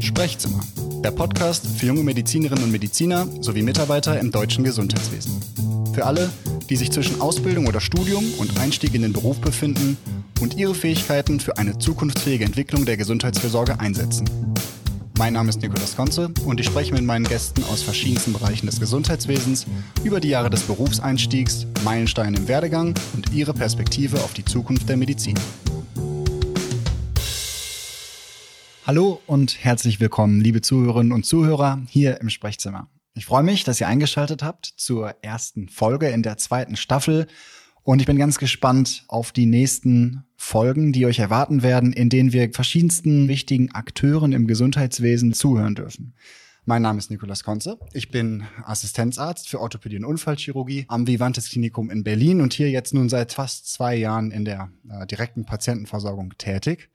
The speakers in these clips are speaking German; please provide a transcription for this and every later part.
Sprechzimmer, der Podcast für junge Medizinerinnen und Mediziner sowie Mitarbeiter im deutschen Gesundheitswesen. Für alle, die sich zwischen Ausbildung oder Studium und Einstieg in den Beruf befinden und ihre Fähigkeiten für eine zukunftsfähige Entwicklung der Gesundheitsfürsorge einsetzen. Mein Name ist Nikolaus Konze und ich spreche mit meinen Gästen aus verschiedensten Bereichen des Gesundheitswesens über die Jahre des Berufseinstiegs, Meilensteine im Werdegang und ihre Perspektive auf die Zukunft der Medizin. Hallo und herzlich willkommen, liebe Zuhörerinnen und Zuhörer hier im Sprechzimmer. Ich freue mich, dass ihr eingeschaltet habt zur ersten Folge in der zweiten Staffel und ich bin ganz gespannt auf die nächsten Folgen, die euch erwarten werden, in denen wir verschiedensten wichtigen Akteuren im Gesundheitswesen zuhören dürfen. Mein Name ist Nikolas Konze. Ich bin Assistenzarzt für Orthopädie und Unfallchirurgie am Vivantes Klinikum in Berlin und hier jetzt nun seit fast zwei Jahren in der äh, direkten Patientenversorgung tätig.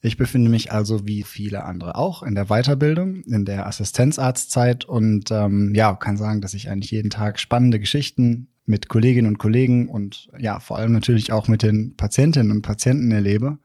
Ich befinde mich also wie viele andere auch in der Weiterbildung, in der Assistenzarztzeit und ähm, ja, kann sagen, dass ich eigentlich jeden Tag spannende Geschichten mit Kolleginnen und Kollegen und ja, vor allem natürlich auch mit den Patientinnen und Patienten erlebe.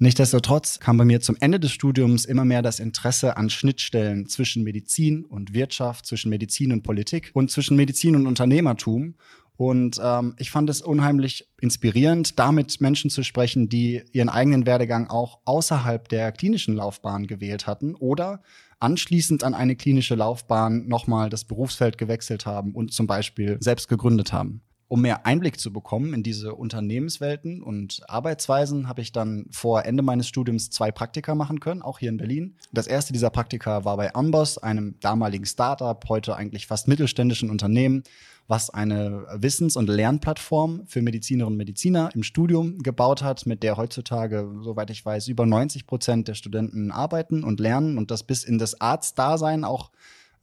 Nichtsdestotrotz kam bei mir zum Ende des Studiums immer mehr das Interesse an Schnittstellen zwischen Medizin und Wirtschaft, zwischen Medizin und Politik und zwischen Medizin und Unternehmertum. Und ähm, ich fand es unheimlich inspirierend, damit Menschen zu sprechen, die ihren eigenen Werdegang auch außerhalb der klinischen Laufbahn gewählt hatten oder anschließend an eine klinische Laufbahn nochmal das Berufsfeld gewechselt haben und zum Beispiel selbst gegründet haben. Um mehr Einblick zu bekommen in diese Unternehmenswelten und Arbeitsweisen, habe ich dann vor Ende meines Studiums zwei Praktika machen können, auch hier in Berlin. Das erste dieser Praktika war bei Amboss, einem damaligen Startup, heute eigentlich fast mittelständischen Unternehmen, was eine Wissens- und Lernplattform für Medizinerinnen und Mediziner im Studium gebaut hat, mit der heutzutage, soweit ich weiß, über 90 Prozent der Studenten arbeiten und lernen und das bis in das Arztdasein auch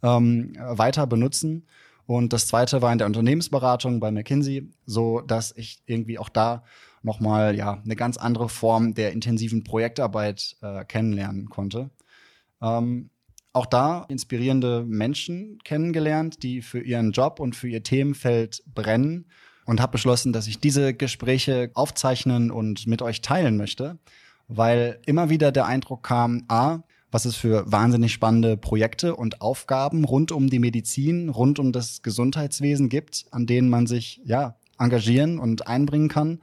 ähm, weiter benutzen. Und das zweite war in der Unternehmensberatung bei McKinsey, so dass ich irgendwie auch da nochmal ja eine ganz andere Form der intensiven Projektarbeit äh, kennenlernen konnte. Ähm, auch da inspirierende Menschen kennengelernt, die für ihren Job und für ihr Themenfeld brennen und habe beschlossen, dass ich diese Gespräche aufzeichnen und mit euch teilen möchte, weil immer wieder der Eindruck kam, a, was es für wahnsinnig spannende Projekte und Aufgaben rund um die Medizin, rund um das Gesundheitswesen gibt, an denen man sich ja engagieren und einbringen kann.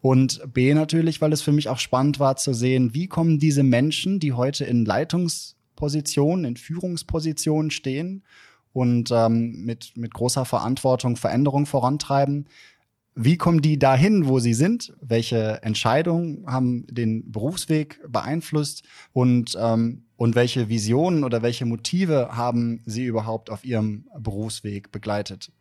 Und B natürlich, weil es für mich auch spannend war zu sehen, wie kommen diese Menschen, die heute in Leitungspositionen, in Führungspositionen stehen und ähm, mit, mit großer Verantwortung Veränderung vorantreiben, wie kommen die dahin, wo sie sind? Welche Entscheidungen haben den Berufsweg beeinflusst? Und, ähm, und welche Visionen oder welche Motive haben sie überhaupt auf ihrem Berufsweg begleitet?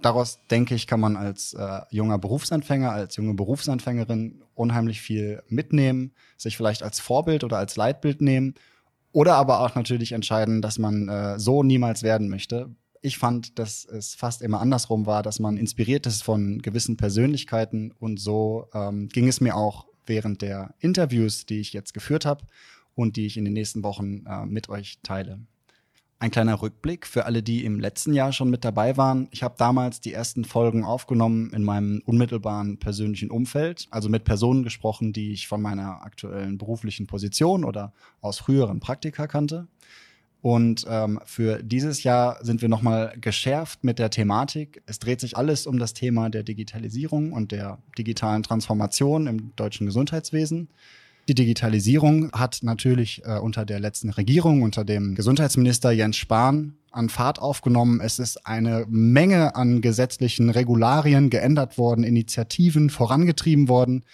Daraus, denke ich, kann man als äh, junger Berufsanfänger, als junge Berufsanfängerin unheimlich viel mitnehmen, sich vielleicht als Vorbild oder als Leitbild nehmen oder aber auch natürlich entscheiden, dass man äh, so niemals werden möchte, ich fand, dass es fast immer andersrum war, dass man inspiriert ist von gewissen Persönlichkeiten und so ähm, ging es mir auch während der Interviews, die ich jetzt geführt habe und die ich in den nächsten Wochen äh, mit euch teile. Ein kleiner Rückblick für alle, die im letzten Jahr schon mit dabei waren. Ich habe damals die ersten Folgen aufgenommen in meinem unmittelbaren persönlichen Umfeld, also mit Personen gesprochen, die ich von meiner aktuellen beruflichen Position oder aus früheren Praktika kannte. Und ähm, für dieses Jahr sind wir nochmal geschärft mit der Thematik. Es dreht sich alles um das Thema der Digitalisierung und der digitalen Transformation im deutschen Gesundheitswesen. Die Digitalisierung hat natürlich äh, unter der letzten Regierung, unter dem Gesundheitsminister Jens Spahn, an Fahrt aufgenommen. Es ist eine Menge an gesetzlichen Regularien geändert worden, Initiativen vorangetrieben worden.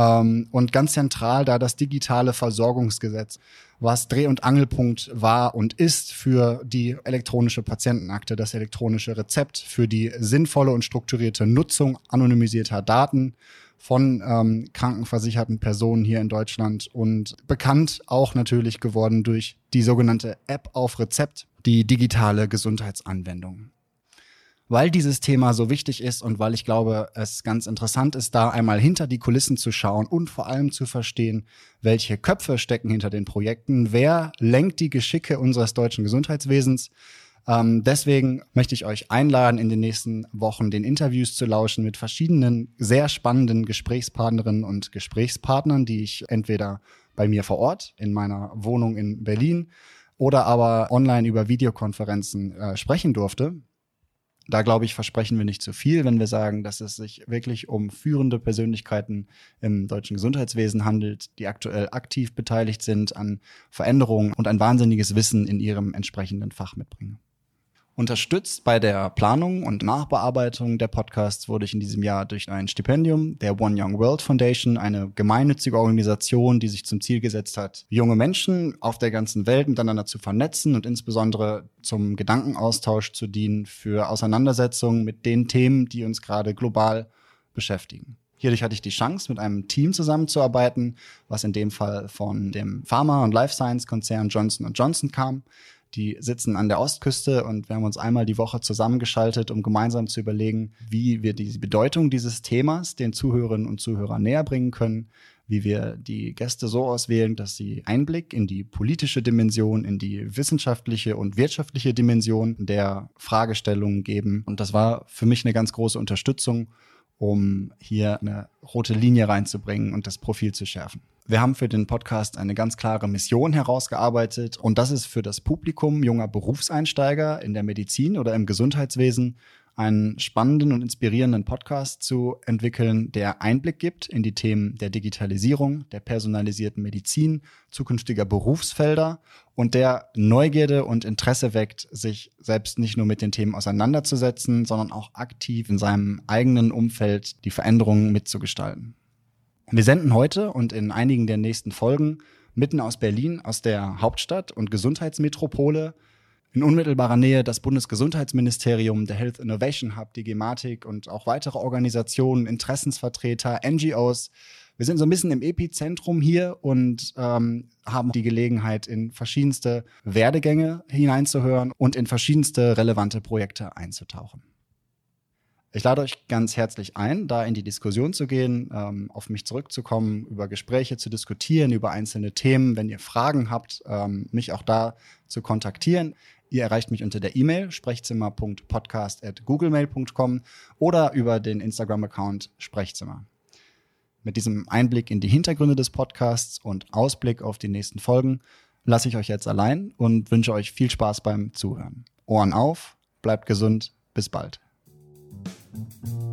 Ähm, und ganz zentral da das digitale Versorgungsgesetz, was Dreh- und Angelpunkt war und ist für die elektronische Patientenakte, das elektronische Rezept, für die sinnvolle und strukturierte Nutzung anonymisierter Daten von ähm, krankenversicherten Personen hier in Deutschland und bekannt auch natürlich geworden durch die sogenannte App auf Rezept, die digitale Gesundheitsanwendung weil dieses Thema so wichtig ist und weil ich glaube, es ganz interessant ist, da einmal hinter die Kulissen zu schauen und vor allem zu verstehen, welche Köpfe stecken hinter den Projekten, wer lenkt die Geschicke unseres deutschen Gesundheitswesens. Ähm, deswegen möchte ich euch einladen, in den nächsten Wochen den Interviews zu lauschen mit verschiedenen sehr spannenden Gesprächspartnerinnen und Gesprächspartnern, die ich entweder bei mir vor Ort in meiner Wohnung in Berlin oder aber online über Videokonferenzen äh, sprechen durfte. Da glaube ich, versprechen wir nicht zu viel, wenn wir sagen, dass es sich wirklich um führende Persönlichkeiten im deutschen Gesundheitswesen handelt, die aktuell aktiv beteiligt sind an Veränderungen und ein wahnsinniges Wissen in ihrem entsprechenden Fach mitbringen. Unterstützt bei der Planung und Nachbearbeitung der Podcasts wurde ich in diesem Jahr durch ein Stipendium der One Young World Foundation, eine gemeinnützige Organisation, die sich zum Ziel gesetzt hat, junge Menschen auf der ganzen Welt miteinander zu vernetzen und insbesondere zum Gedankenaustausch zu dienen für Auseinandersetzungen mit den Themen, die uns gerade global beschäftigen. Hierdurch hatte ich die Chance, mit einem Team zusammenzuarbeiten, was in dem Fall von dem Pharma- und Life Science-Konzern Johnson Johnson kam, die sitzen an der Ostküste und wir haben uns einmal die Woche zusammengeschaltet, um gemeinsam zu überlegen, wie wir die Bedeutung dieses Themas den Zuhörerinnen und Zuhörern näher bringen können, wie wir die Gäste so auswählen, dass sie Einblick in die politische Dimension, in die wissenschaftliche und wirtschaftliche Dimension der Fragestellungen geben. Und das war für mich eine ganz große Unterstützung, um hier eine rote Linie reinzubringen und das Profil zu schärfen. Wir haben für den Podcast eine ganz klare Mission herausgearbeitet und das ist für das Publikum junger Berufseinsteiger in der Medizin oder im Gesundheitswesen einen spannenden und inspirierenden Podcast zu entwickeln, der Einblick gibt in die Themen der Digitalisierung, der personalisierten Medizin, zukünftiger Berufsfelder und der Neugierde und Interesse weckt, sich selbst nicht nur mit den Themen auseinanderzusetzen, sondern auch aktiv in seinem eigenen Umfeld die Veränderungen mitzugestalten. Wir senden heute und in einigen der nächsten Folgen mitten aus Berlin, aus der Hauptstadt und Gesundheitsmetropole, in unmittelbarer Nähe das Bundesgesundheitsministerium, der Health Innovation Hub, die Gematik und auch weitere Organisationen, Interessensvertreter, NGOs. Wir sind so ein bisschen im Epizentrum hier und ähm, haben die Gelegenheit, in verschiedenste Werdegänge hineinzuhören und in verschiedenste relevante Projekte einzutauchen. Ich lade euch ganz herzlich ein, da in die Diskussion zu gehen, ähm, auf mich zurückzukommen, über Gespräche zu diskutieren, über einzelne Themen. Wenn ihr Fragen habt, ähm, mich auch da zu kontaktieren. Ihr erreicht mich unter der E-Mail sprechzimmer.podcast.googlemail.com oder über den Instagram-Account Sprechzimmer. Mit diesem Einblick in die Hintergründe des Podcasts und Ausblick auf die nächsten Folgen lasse ich euch jetzt allein und wünsche euch viel Spaß beim Zuhören. Ohren auf, bleibt gesund, bis bald. Thank you.